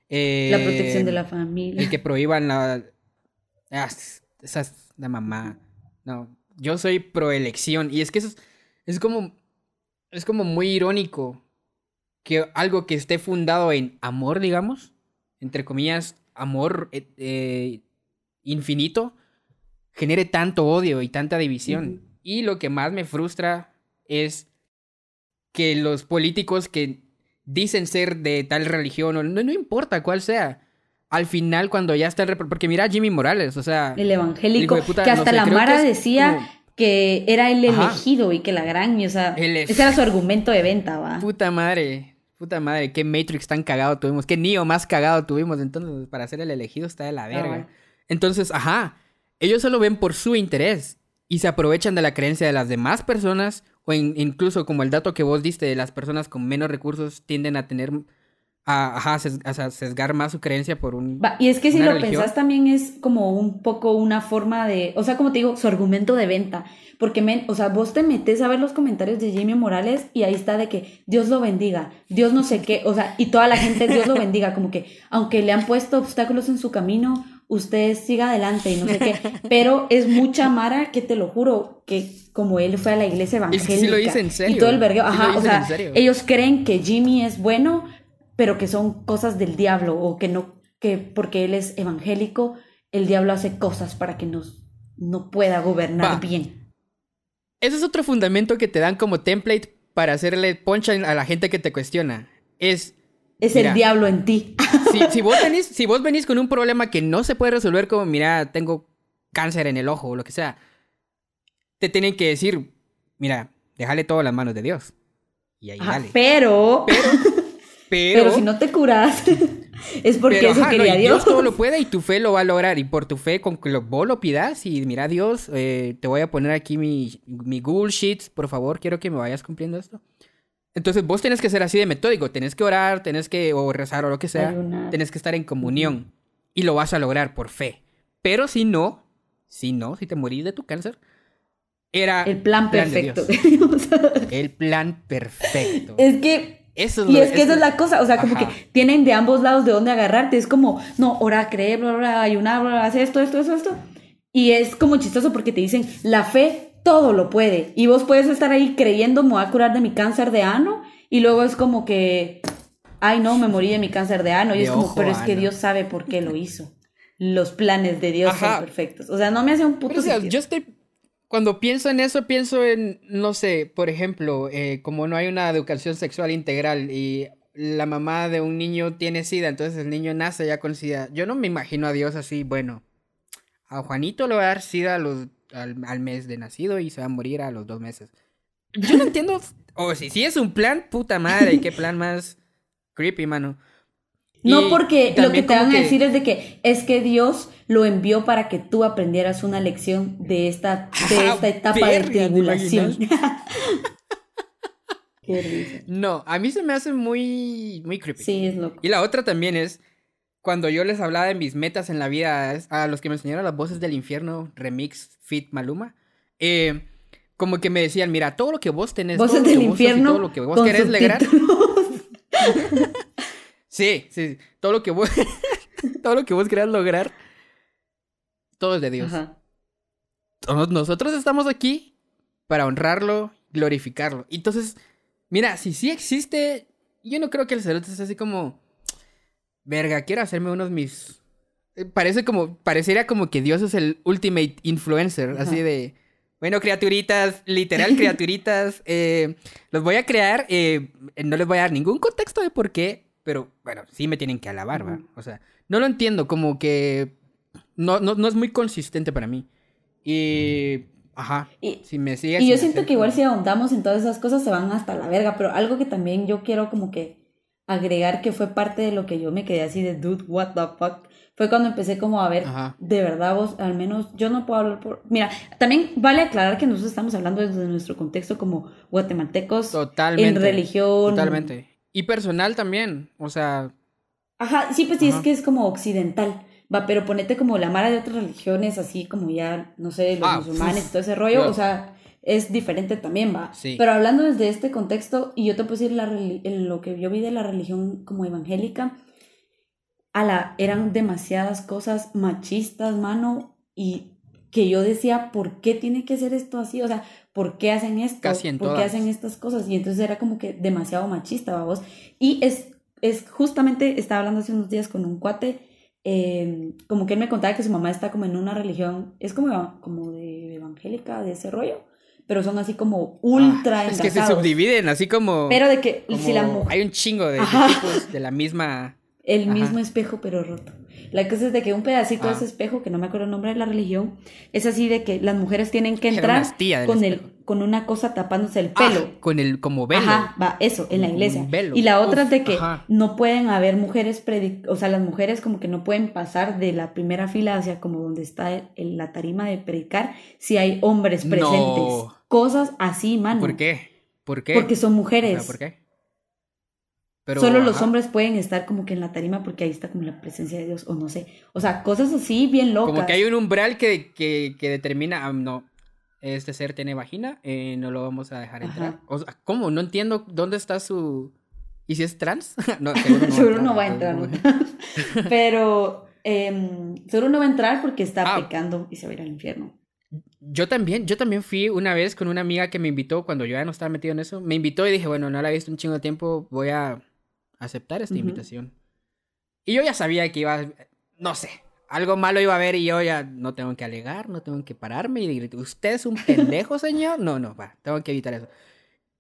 la protección de la familia, el que prohíban la, ah, esa es la mamá. No, yo soy pro elección y es que eso es, es como es como muy irónico que algo que esté fundado en amor, digamos, entre comillas, amor eh, eh, infinito, genere tanto odio y tanta división. Y lo que más me frustra es que los políticos que dicen ser de tal religión, o no, no importa cuál sea, al final cuando ya está el... Porque mira Jimmy Morales, o sea... El evangélico, que hasta la Mara decía que era el elegido y que la gran, o sea, ese era su argumento de venta, va. Puta madre, puta madre, qué Matrix tan cagado tuvimos, qué Neo más cagado tuvimos, entonces para ser el elegido está de la verga. Entonces, ajá, ellos solo ven por su interés y se aprovechan de la creencia de las demás personas o incluso como el dato que vos diste de las personas con menos recursos tienden a tener a, sesgar más su creencia por un. y es que si lo pensás también es como un poco una forma de. O sea, como te digo, su argumento de venta. Porque, o sea, vos te metes a ver los comentarios de Jimmy Morales y ahí está de que Dios lo bendiga, Dios no sé qué, o sea, y toda la gente Dios lo bendiga, como que aunque le han puesto obstáculos en su camino, usted siga adelante y no sé qué. Pero es mucha Mara que te lo juro, que como él fue a la iglesia evangélica. sí lo dice en serio. Y todo el vergueo, ajá, o sea, ellos creen que Jimmy es bueno, pero que son cosas del diablo o que no, que porque él es evangélico, el diablo hace cosas para que nos, no pueda gobernar bien. Ese es otro fundamento que te dan como template para hacerle poncha a la gente que te cuestiona. Es... Es el diablo en ti. Si, vos venís, si vos venís con un problema que no se puede resolver como, mira, tengo cáncer en el ojo o lo que sea, te tienen que decir, mira, déjale todo en las manos de Dios. Y ahí dale. Pero... Pero pero, si no te curas, es porque eso quería Dios. Dios todo lo puede y tu fe lo va a lograr. Y por tu fe, con que vos lo pidas y mira, Dios, eh, te voy a poner aquí mi, mi Google Sheets, por favor, quiero que me vayas cumpliendo esto. Entonces vos tenés que ser así de metódico, tenés que orar, tenés que o rezar o lo que sea, tenés que estar en comunión y lo vas a lograr por fe. Pero si no, si no, si te morís de tu cáncer, era el plan, perfecto. el plan perfecto. Es que y es que esa es la cosa, o sea, como que tienen de ambos lados de dónde agarrarte. Es como, no, ora, creer, bla, bla, ayunar, bla, hacer esto, esto, esto, esto. Y es como chistoso porque te dicen, la fe todo lo puede. Y vos puedes estar ahí creyendo, me voy a curar de mi cáncer de ano. Y luego es como que, ay, no, me morí de mi cáncer de ano. Y es como, pero es que Dios sabe por qué lo hizo. Los planes de Dios son perfectos. O sea, no me hace un puto. Pero, yo estoy cuando pienso en eso, pienso en, no sé, por ejemplo, eh, como no hay una educación sexual integral y la mamá de un niño tiene sida, entonces el niño nace ya con sida. Yo no me imagino a Dios así, bueno, a Juanito le va a dar sida al, mes de nacido y se va a morir a los dos meses. Yo no entiendo, o si, si es un plan, puta madre, qué plan más creepy, mano. No porque lo que te van a decir es de que es que Dios lo envió para que tú aprendieras una lección de esta, de esta etapa de tribulación. no, a mí se me hace muy, muy creepy. Sí, es loco. Y la otra también es cuando yo les hablaba de mis metas en la vida a los que me enseñaron las voces del infierno, remix, fit, maluma, eh, como que me decían, mira, todo lo que vos tenés, voces del infierno, todo lo que vos querés lograr. Sí, sí, todo lo que vos, todo lo que vos quieras lograr, todo es de Dios. Nosotros estamos aquí para honrarlo, glorificarlo. Entonces, mira, si sí existe, yo no creo que el cerote es así como, verga, quiero hacerme unos mis... Eh, parece como, parecería como que Dios es el ultimate influencer, así de... Bueno, criaturitas, literal criaturitas, eh, los voy a crear, eh, no les voy a dar ningún contexto de por qué, pero bueno, sí me tienen que alabar, ¿va? O sea, no lo entiendo, como que no, no, es muy consistente para mí. Y Ajá. Y, si me sigue, y yo siento que igual si ahondamos en todas esas cosas se van hasta la verga, pero algo que también yo quiero como que agregar que fue parte de lo que yo me quedé así de dude, what the fuck. Fue cuando empecé como a ver, de verdad vos, al menos yo no puedo hablar por... Mira, también vale aclarar que nosotros estamos hablando desde nuestro contexto como guatemaltecos. Totalmente. En religión. Totalmente. Y personal también, o sea... Ajá, sí, pues sí, es que es como occidental. Va, pero ponete como la mara de otras religiones, así como ya, no sé, los ah, musulmanes y todo ese rollo, o sea, es diferente también, va. Sí. Pero hablando desde este contexto, y yo te puedo decir la, lo que yo vi de la religión como evangélica, a la, eran demasiadas cosas machistas, mano, y que yo decía, ¿por qué tiene que ser esto así? O sea, ¿por qué hacen esto? ¿Por qué hacen estas cosas? Y entonces era como que demasiado machista, vamos. Y es, es justamente, estaba hablando hace unos días con un cuate, eh, como que él me contaba que su mamá está como en una religión, es como, como de evangélica, de ese rollo, pero son así como ultra ah, Es que se subdividen, así como... Pero de que si la mujer... Hay un chingo de, tipos de la misma... El mismo espejo, pero roto. La cosa es de que un pedacito de ese ah. espejo, que no me acuerdo el nombre de la religión, es así de que las mujeres tienen que entrar con, el, con una cosa tapándose el pelo. Ah, con el como velo. Ajá, va, eso, en la iglesia. Y la otra es de que no pueden haber mujeres, o sea, las mujeres como que no pueden pasar de la primera fila hacia como donde está la tarima de predicar si hay hombres presentes. Cosas así, mano. ¿Por qué? ¿Por qué? Porque son mujeres. ¿Por qué? Solo los hombres pueden estar como que en la tarima porque ahí está como la presencia de Dios, o no sé. O sea, cosas así bien locas. Como que hay un umbral que, que, que determina, ah, no, este ser tiene vagina, eh, no lo vamos a dejar entrar. O sea, ¿cómo? No entiendo dónde está su... ¿Y si es trans? no, seguro no, va a entrar. Pero eh, seguro no va a entrar porque está ah. pecando y se va a ir al infierno. Yo también, yo también fui una vez con una amiga que me invitó cuando yo ya no estaba metido en eso. Me invitó y dije, bueno, no la he visto un chingo de tiempo, voy a aceptar esta invitación. Y yo ya sabía que iba, no sé, algo malo iba a haber y yo ya no tengo que alegar, no tengo que pararme y decir, ¿usted es un pendejo, señor? No, no, va, tengo que evitar eso.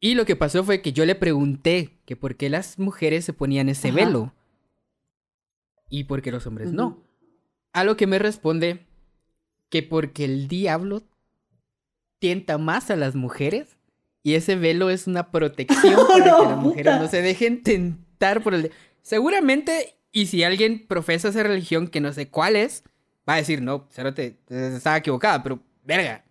Y lo que pasó fue que yo le pregunté que por qué las mujeres se ponían ese velo y por qué los hombres no. A lo que me responde que porque el diablo tienta más a las mujeres y ese velo es una protección para que las mujeres no se dejen tentar por el... Seguramente, y si alguien profesa esa religión que no sé cuál es, va a decir, no, te estaba equivocada, pero verga.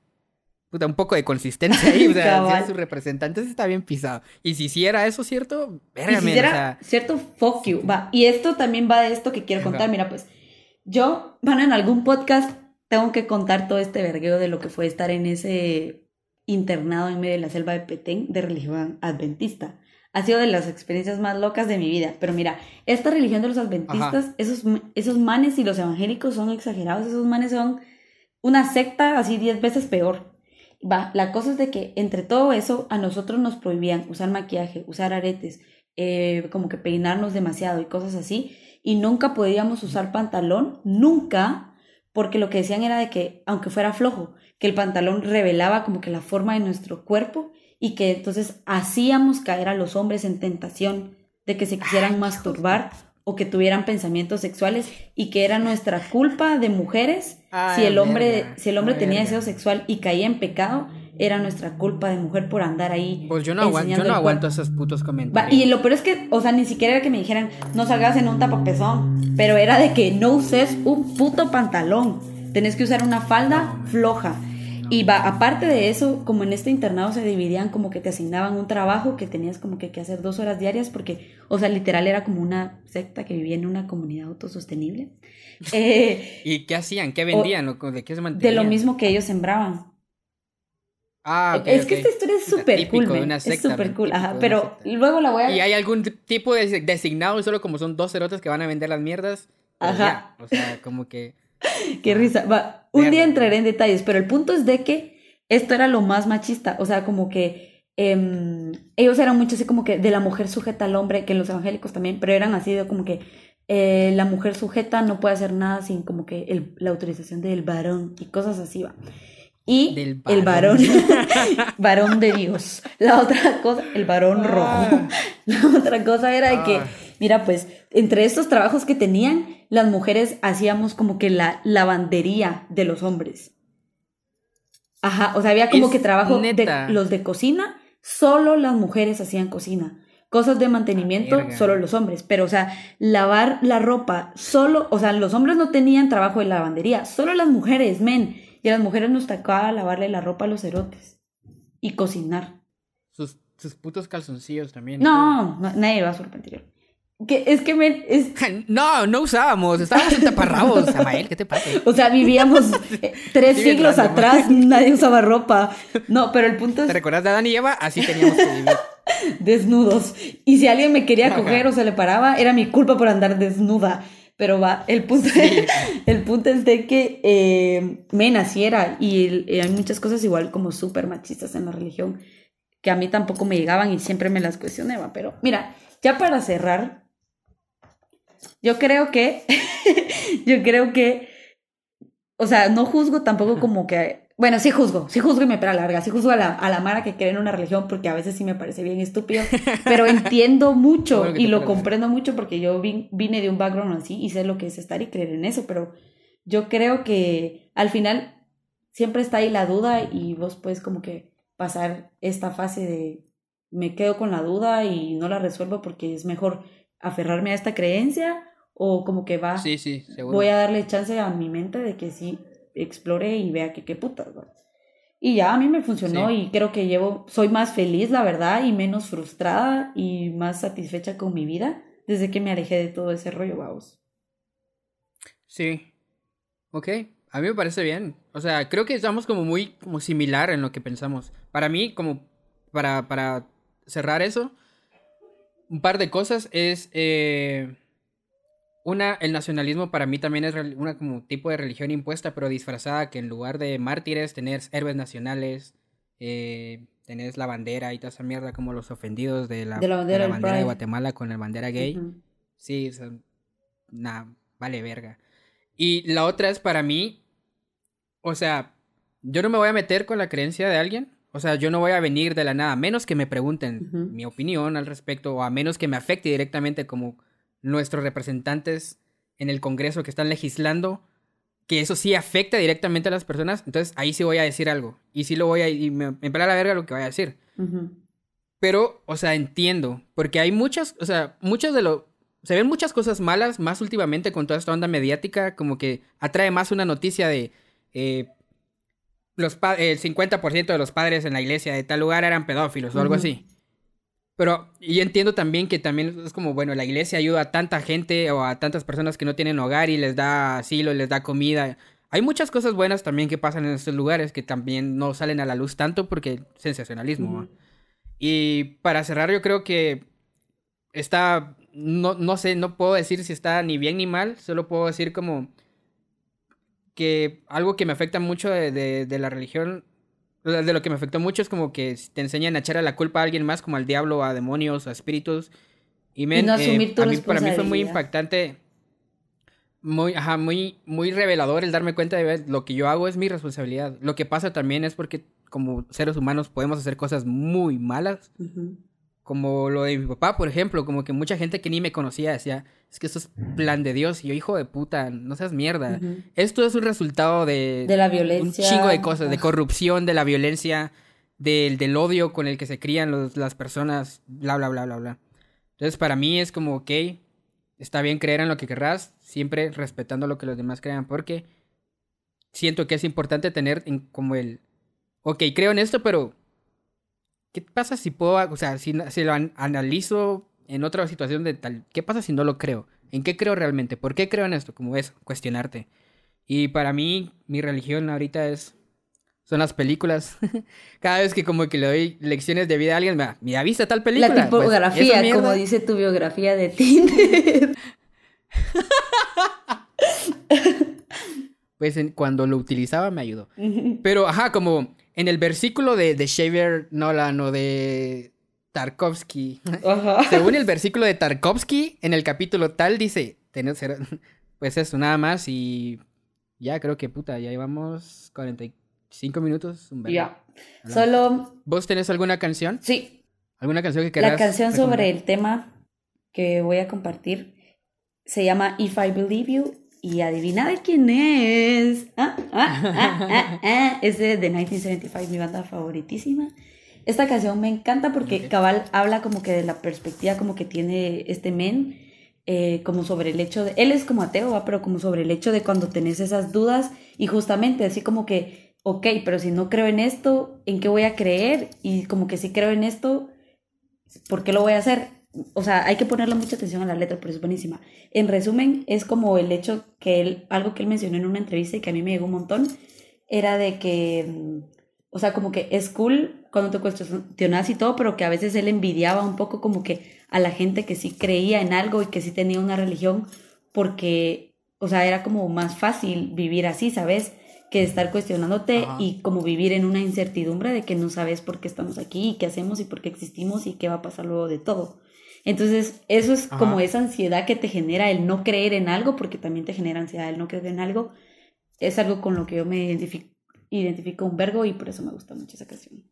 Puta, un poco de consistencia ahí, o sea, sus representantes está bien pisado. Y si hiciera eso, ¿cierto? Verga, si hiciera, cierto, fuck you, va. Y esto también va de esto que quiero contar, mira, pues, yo, van en algún podcast tengo que contar todo este vergueo de lo que fue estar en ese internado en medio de la selva de Petén de religión adventista ha sido de las experiencias más locas de mi vida. Pero mira, esta religión de los adventistas, esos, esos manes y los evangélicos son exagerados, esos manes son una secta así diez veces peor. Va, la cosa es de que entre todo eso a nosotros nos prohibían usar maquillaje, usar aretes, eh, como que peinarnos demasiado y cosas así. Y nunca podíamos usar pantalón, nunca, porque lo que decían era de que, aunque fuera flojo, que el pantalón revelaba como que la forma de nuestro cuerpo y que entonces hacíamos caer a los hombres en tentación de que se quisieran masturbar o que tuvieran pensamientos sexuales y que era nuestra culpa de mujeres si el hombre si el hombre tenía deseo sexual y caía en pecado era nuestra culpa de mujer por andar ahí. Pues yo no aguanto, yo no aguanto esos putos comentarios. y lo peor es que, o sea, ni siquiera era que me dijeran, no salgas en un tapapezón, pero era de que no uses un puto pantalón. Tenés que usar una falda floja. Y va, aparte de eso, como en este internado se dividían, como que te asignaban un trabajo que tenías como que, que hacer dos horas diarias, porque, o sea, literal era como una secta que vivía en una comunidad autosostenible. Eh, ¿Y qué hacían? ¿Qué vendían? ¿De qué se mantenían? De lo mismo que ellos sembraban. Ah, es que esta historia es súper cool, es súper cool, ajá, pero luego la voy a... ¿Y hay algún tipo de designado solo como son dos cerotes que van a vender las mierdas? Ajá. o sea, como que... Qué risa. Va, un día entraré en detalles, pero el punto es de que esto era lo más machista. O sea, como que em, ellos eran mucho así como que de la mujer sujeta al hombre, que los evangélicos también, pero eran así de como que eh, la mujer sujeta no puede hacer nada sin como que la autorización del varón y cosas así va. Y el varón, varón de Dios. La otra cosa, el varón rojo. Ah. La otra cosa era de que, ah. mira, pues, entre estos trabajos que tenían, las mujeres hacíamos como que la lavandería de los hombres. Ajá, o sea, había como que trabajo de los de cocina, solo las mujeres hacían cocina. cosas de mantenimiento, solo los hombres. Pero, o sea, lavar la ropa, solo, o sea, los hombres no tenían trabajo de lavandería, solo las mujeres, men. Y a las mujeres nos tocaba lavarle la ropa a los erotes y cocinar. Sus, sus putos calzoncillos también. No, nadie va a sorprender. Que, es que me, es... No, no usábamos, estábamos en taparrabos, Samael, ¿qué te pasa? O sea, vivíamos eh, tres siglos atrás, nadie usaba ropa. No, pero el punto es... ¿Te recuerdas de Adán y Eva? Así teníamos que vivir. Desnudos. Y si alguien me quería coger o se le paraba, era mi culpa por andar desnuda. Pero va, el punto, el punto es de que eh, me naciera y hay muchas cosas igual como súper machistas en la religión que a mí tampoco me llegaban y siempre me las cuestionaba. Pero mira, ya para cerrar, yo creo que, yo creo que, o sea, no juzgo tampoco como que, bueno, sí juzgo, sí juzgo y me pega larga, sí juzgo a la, a la Mara que cree en una religión porque a veces sí me parece bien estúpido, pero entiendo mucho y lo comprendo mucho porque yo vine de un background así y sé lo que es estar y creer en eso, pero yo creo que al final siempre está ahí la duda y vos puedes como que pasar esta fase de me quedo con la duda y no la resuelvo porque es mejor aferrarme a esta creencia o como que va, sí, sí, seguro. voy a darle chance a mi mente de que sí explore y vea que qué putas, Y ya a mí me funcionó y creo que llevo, soy más feliz, la verdad, y menos frustrada y más satisfecha con mi vida desde que me alejé de todo ese rollo, vamos. Sí. Ok, a mí me parece bien. O sea, creo que estamos como muy como similar en lo que pensamos. Para mí, como para, para cerrar eso, un par de cosas es... Eh una, el nacionalismo para mí también es una como tipo de religión impuesta, pero disfrazada, que en lugar de mártires tenés héroes nacionales, eh, tenés la bandera y toda esa mierda como los ofendidos de la, de la bandera, de, Guatemala con la bandera gay. Sí, nada, vale verga. Y la otra es para mí, o sea, yo no me voy a meter con la creencia de alguien. O sea, yo no voy a venir de la nada, a menos que me pregunten mi opinión al respecto, o a menos que me afecte directamente como nuestros representantes en el Congreso que están legislando, que eso sí afecta directamente a las personas, entonces ahí sí voy a decir algo. Y sí lo voy a... Y me, me la verga lo que voy a decir. Pero, o sea, entiendo, porque hay muchas, o sea, muchas de lo... Se ven muchas cosas malas, más últimamente con toda esta onda mediática, como que atrae más una noticia de... Eh, los el 50% de los padres en la iglesia de tal lugar eran pedófilos o algo así. Pero y entiendo también que también es como, bueno, la iglesia ayuda a tanta gente o a tantas personas que no tienen hogar y les da asilo, les da comida. Hay muchas cosas buenas también que pasan en estos lugares que también no salen a la luz tanto porque sensacionalismo. Y para cerrar, yo creo que está, no, no sé, no puedo decir si está ni bien ni mal, solo puedo decir como que algo que me afecta mucho de, de la religión de lo que me afectó mucho es como que te enseñan a echar a la culpa a alguien más, como al diablo, a demonios, a espíritus. Y, men, no eh, a mí, para mí fue muy impactante, muy, ajá, muy, muy revelador el darme cuenta de ver lo que yo hago es mi responsabilidad. Lo que pasa también es porque como seres humanos podemos hacer cosas muy malas. Como lo de mi papá, por ejemplo, como que mucha gente que ni me conocía decía, es que esto es plan de Dios. Y yo, hijo de puta, no seas mierda. Esto es un resultado de... De la violencia. Un chingo de cosas, de corrupción, de la violencia, del, del odio con el que se crían las personas, bla, bla, bla, bla, bla. Entonces, para mí es como, ok, está bien creer en lo que querrás, siempre respetando lo que los demás crean, porque siento que es importante tener en, como el, ok, creo en esto, pero ¿qué pasa si puedo, o sea, si, si lo analizo en otra situación de tal, ¿qué pasa si no lo creo? ¿En qué creo realmente? ¿Por qué creo en esto? Como es, cuestionarte. Y para mí, mi religión ahorita es, son las películas. Cada vez que como que le doy lecciones de vida a alguien, me mira, ¿viste tal película? La pues, tipografía, como dice tu biografía de Tinder. pues cuando lo utilizaba me ayudó. Pero, ajá, como en el versículo de, de Shaver Nolan o de Tarkovsky, según el versículo de Tarkovsky, en el capítulo tal dice, pues eso, nada más y ya creo que puta, ya llevamos 45 minutos. Ya, solo... ¿Vos tenés alguna canción? Sí. ¿Alguna canción que quieras? La canción sobre el tema que voy a compartir se llama If I Believe You y adivina de quién es. Ah, ah, ah, ah, ah. Es de 1975, mi banda favoritísima. Esta canción me encanta porque Cabal habla como que de la perspectiva como que tiene este men, eh, como sobre el hecho de, él es como ateo, ¿va? pero como sobre el hecho de cuando tenés esas dudas y justamente así como que, ok, pero si no creo en esto, ¿en qué voy a creer? Y como que si creo en esto, ¿por qué lo voy a hacer? O sea, hay que ponerle mucha atención a la letra, pero es buenísima. En resumen, es como el hecho que él, algo que él mencionó en una entrevista y que a mí me llegó un montón, era de que, mm, o sea, como que es cool cuando te cuestionas y todo, pero que a veces él envidiaba un poco como que a la gente que sí creía en algo y que sí tenía una religión, porque, o sea, era como más fácil vivir así, ¿sabes? que estar cuestionándote y como vivir en una incertidumbre de que no sabes por qué estamos aquí y qué hacemos y por qué existimos y qué va a pasar luego de todo. Entonces, eso es como esa ansiedad que te genera el no creer en algo, porque también te genera ansiedad el no creer en algo. Es algo con lo que yo me identifico, un vergo y por eso me gusta mucho esa canción.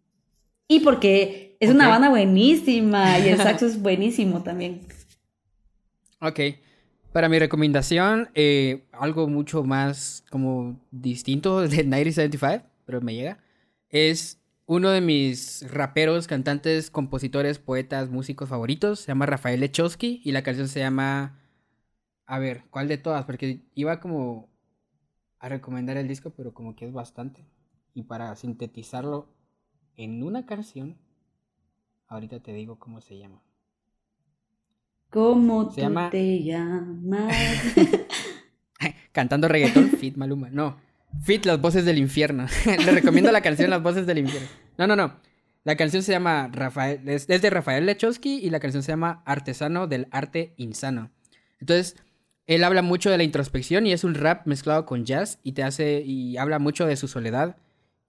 Y porque es una banda buenísima y el saxo es buenísimo también. Ok. Para mi recomendación, eh, algo mucho más como distinto de 1975, pero me llega, es uno de mis raperos, cantantes, compositores, poetas, músicos favoritos. Se llama Rafael Lechowski y la canción se llama... A ver, ¿cuál de todas? Porque iba como a recomendar el disco, pero como que es bastante. Y para sintetizarlo en una canción, ahorita te digo cómo se llama. ¿Cómo se llama... te llamas? Cantando reggaetón, Fit Maluma. No. Fit, las voces del infierno. Le recomiendo la canción Las voces del infierno. No, no, no. La canción se llama Rafael, es, de Rafael Lechowski y la canción se llama Artesano del Arte Insano. Entonces, él habla mucho de la introspección y es un rap mezclado con jazz y te hace y habla mucho de su soledad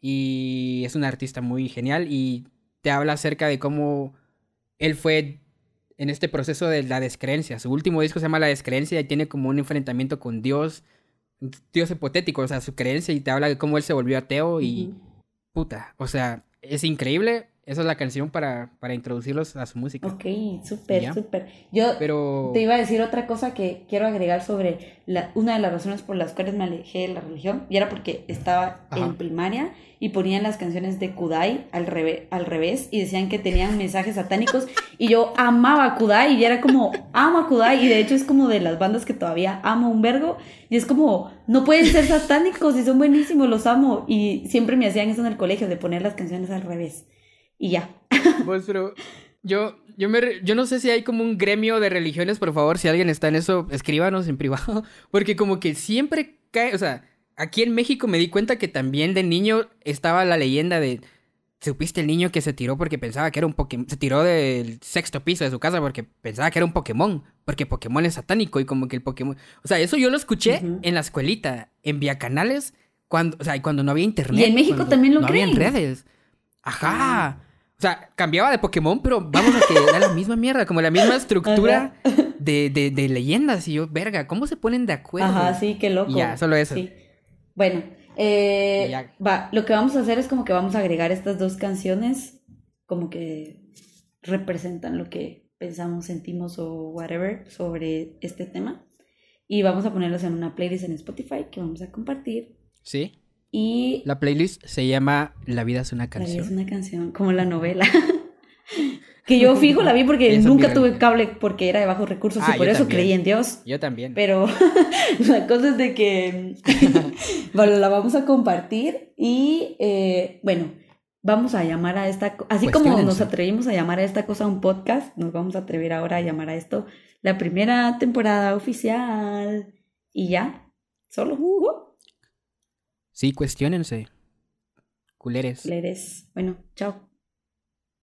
y es un artista muy genial y te habla acerca de cómo él fue en este proceso de la descreencia. Su último disco se llama La descreencia y tiene como un enfrentamiento con Dios Dios hipotético, o sea, su creencia y te habla de cómo él se volvió ateo y puta, o sea, es increíble esa es la canción para, para introducirlos a su música. Ok, súper, súper. Yo te iba a decir otra cosa que quiero agregar sobre la, una de las razones por las cuales me alejé de la religión, y era porque estaba en primaria y ponían las canciones de Kudai al, revés, al revés y decían que tenían mensajes satánicos y yo amaba Kudai y era como, amo a Kudai y de hecho es como de las bandas que todavía amo un vergo y es como, no pueden ser satánicos y son buenísimos, los amo y siempre me hacían eso en el colegio de poner las canciones al revés y ya. Pues, pero yo, yo, me, yo no sé si hay como un gremio de religiones, por favor, si alguien está en eso, escríbanos en privado, porque como que siempre cae, o sea, aquí en México me di cuenta que también de niño estaba la leyenda de... ¿Supiste el niño que se tiró porque pensaba que era un Pokémon? Se tiró del sexto piso de su casa porque pensaba que era un Pokémon. Porque Pokémon es satánico y como que el Pokémon... O sea, eso yo lo escuché en la escuelita, en Vía Canales, cuando, o sea, cuando no había internet. Y en México también lo no creen. No había redes. Ajá. O sea, cambiaba de Pokémon, pero vamos a que era la misma mierda, como la misma estructura de, de, leyendas. Y yo, verga, ¿cómo se ponen de acuerdo? Ajá, sí, qué loco. ya, solo eso. Bueno, eh, va, lo que vamos a hacer es como que vamos a agregar estas dos canciones, como que representan lo que pensamos, sentimos o whatever sobre este tema. Y vamos a ponerlos en una playlist en Spotify que vamos a compartir. Sí. Y la playlist se llama La vida es una canción. La vida es una canción, como la novela. que yo fijo la vi porque nunca tuve cable porque era de bajos recursos y ah, por eso creí en Dios. Yo también. Pero la cosa es de que bueno, la vamos a compartir y eh, bueno, vamos a llamar a esta, así como nos atrevimos a llamar a esta cosa un podcast, nos vamos a atrever ahora a llamar a esto la primera temporada oficial y ya, solo. Uh, Sí, cuestionense. Culeres. Culeres. Bueno, chao.